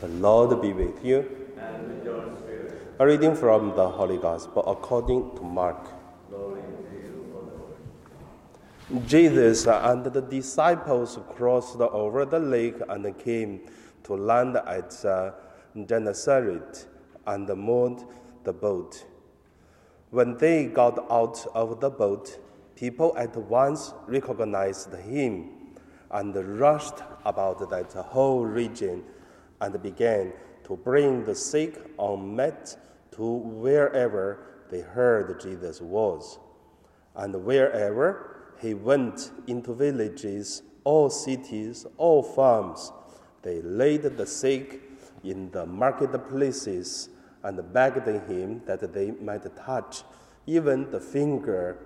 The Lord be with you. And with your spirit. A reading from the Holy Gospel according to Mark. Jesus and the disciples crossed over the lake and came to land at uh, Gennesaret and moored the boat. When they got out of the boat, people at once recognized him and rushed about that whole region and began to bring the sick on mat to wherever they heard Jesus was. And wherever he went into villages or cities or farms, they laid the sick in the marketplaces and begged him that they might touch even the finger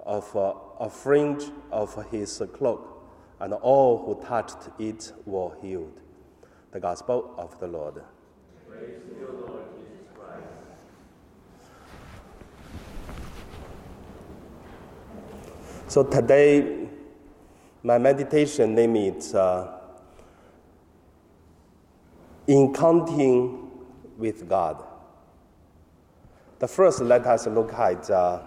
of uh, a fringe of his cloak, and all who touched it were healed. The Gospel of the Lord. You, Lord. So today, my meditation name is uh, Encountering with God. The first, let us look at uh,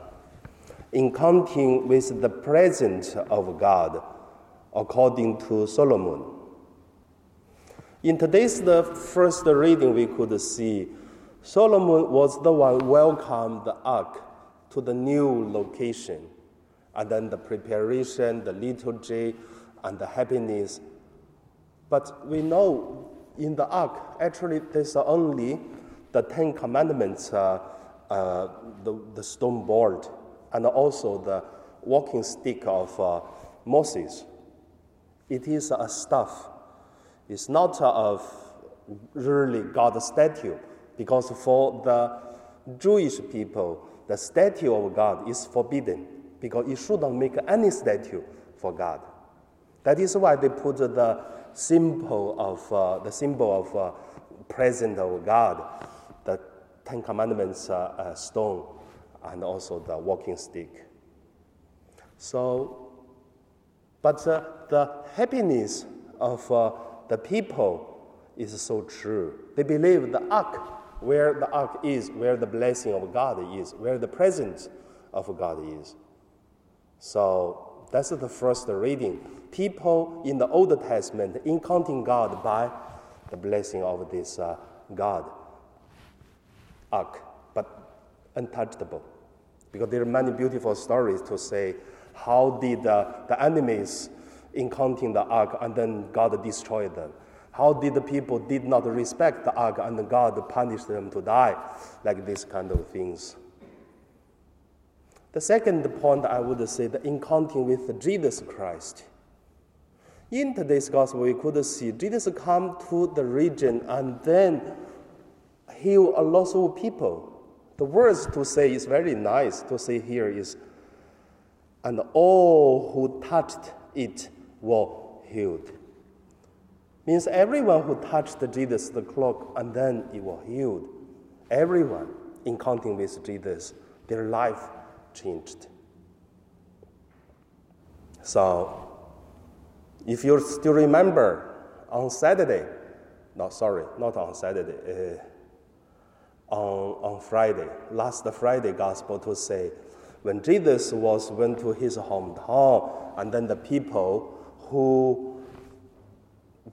encountering with the presence of God, according to Solomon. In today's the first reading, we could see Solomon was the one welcomed the ark to the new location, and then the preparation, the liturgy, and the happiness. But we know in the ark, actually, there's only the Ten Commandments, uh, uh, the, the stone board, and also the walking stick of uh, Moses. It is a staff. It's not of really God's statue, because for the Jewish people, the statue of God is forbidden, because you shouldn't make any statue for God. That is why they put the symbol of uh, the symbol of uh, presence of God, the Ten Commandments uh, uh, stone, and also the walking stick. So, but uh, the happiness of uh, the people is so true. They believe the ark, where the ark is, where the blessing of God is, where the presence of God is. So that's the first reading. People in the Old Testament encountering God by the blessing of this uh, God ark, but untouchable. Because there are many beautiful stories to say how did uh, the enemies encountering the ark and then God destroyed them. How did the people did not respect the ark and God punished them to die, like this kind of things. The second point I would say the encountering with Jesus Christ. In today's gospel, we could see Jesus come to the region and then heal a lot of people. The words to say is very nice to say here is, and all who touched it were healed. Means everyone who touched Jesus the cloak and then it was healed. Everyone encountering with Jesus, their life changed. So, if you still remember, on Saturday, no, sorry, not on Saturday, uh, on, on Friday, last Friday gospel to say, when Jesus was went to his hometown, and then the people who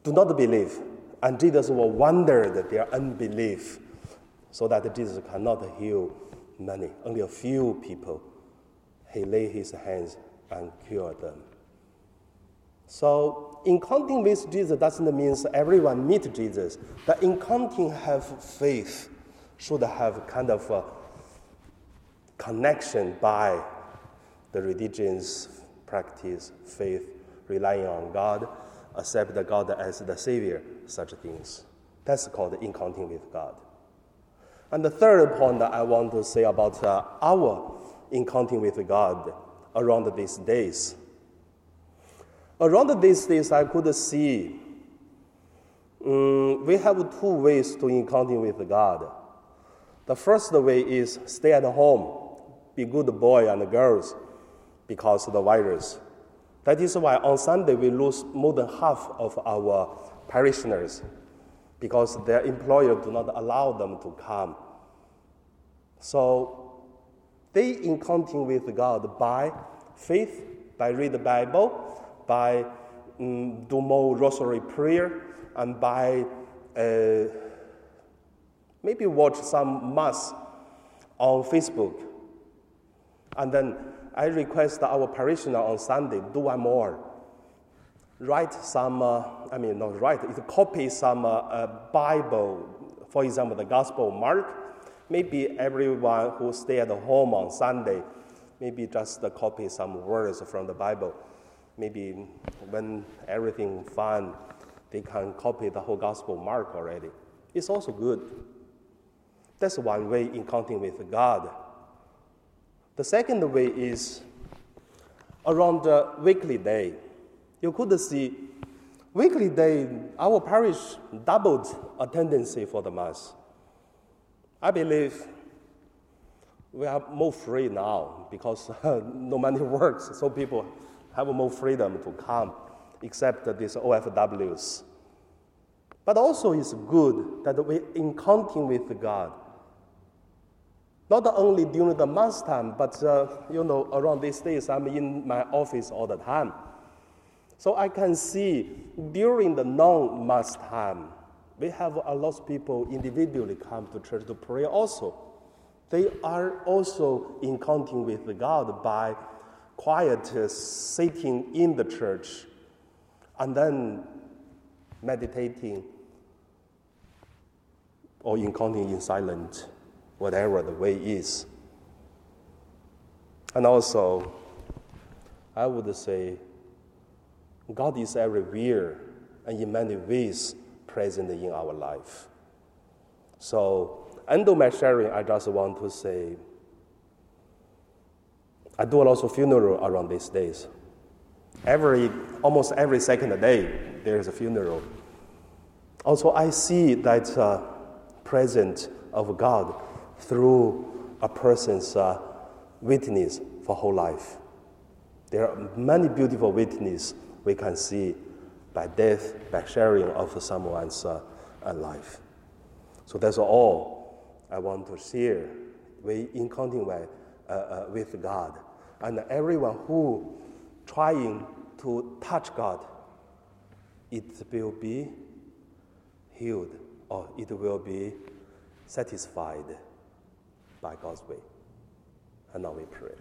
do not believe, and Jesus will wonder that their unbelief, so that Jesus cannot heal many, only a few people. He laid his hands and cured them. So encountering with Jesus doesn't mean everyone meet Jesus. The encountering have faith should have kind of a connection by the religion's practice, faith, relying on God, accept God as the Savior, such things. That's called encountering with God. And the third point that I want to say about uh, our encountering with God around these days. Around these days, I could see um, we have two ways to encounter with God. The first way is stay at home, be good boy and girls because of the virus. That is why on Sunday we lose more than half of our parishioners because their employer do not allow them to come. So they encountering with God by faith, by read the Bible, by um, do more rosary prayer, and by uh, maybe watch some mass on Facebook. And then I request our parishioner on Sunday do one more. Write some, uh, I mean, not write, it copy some uh, uh, Bible, for example, the Gospel of Mark. Maybe everyone who stay at home on Sunday, maybe just copy some words from the Bible. Maybe when everything fine, they can copy the whole Gospel of Mark already. It's also good. That's one way in counting with God. The second way is around the weekly day. You could see weekly day, our parish doubled attendance for the Mass. I believe we are more free now because no money works, so people have more freedom to come, except these OFWs. But also it's good that we in counting with God not only during the mass time, but uh, you know, around these days, I'm in my office all the time. So I can see during the non-mass time, we have a lot of people individually come to church to pray also. They are also in counting with God by quiet uh, sitting in the church and then meditating or in counting in silence whatever the way is. And also, I would say, God is everywhere and in many ways present in our life. So, end of my sharing, I just want to say, I do a lot of funeral around these days. Every, almost every second day, there is a funeral. Also, I see that uh, presence of God through a person's uh, witness for whole life. There are many beautiful witnesses we can see by death, by sharing of someone's uh, uh, life. So that's all I want to share we in counting with, uh, uh, with God. And everyone who trying to touch God, it will be healed or it will be satisfied by God's way. And now we pray.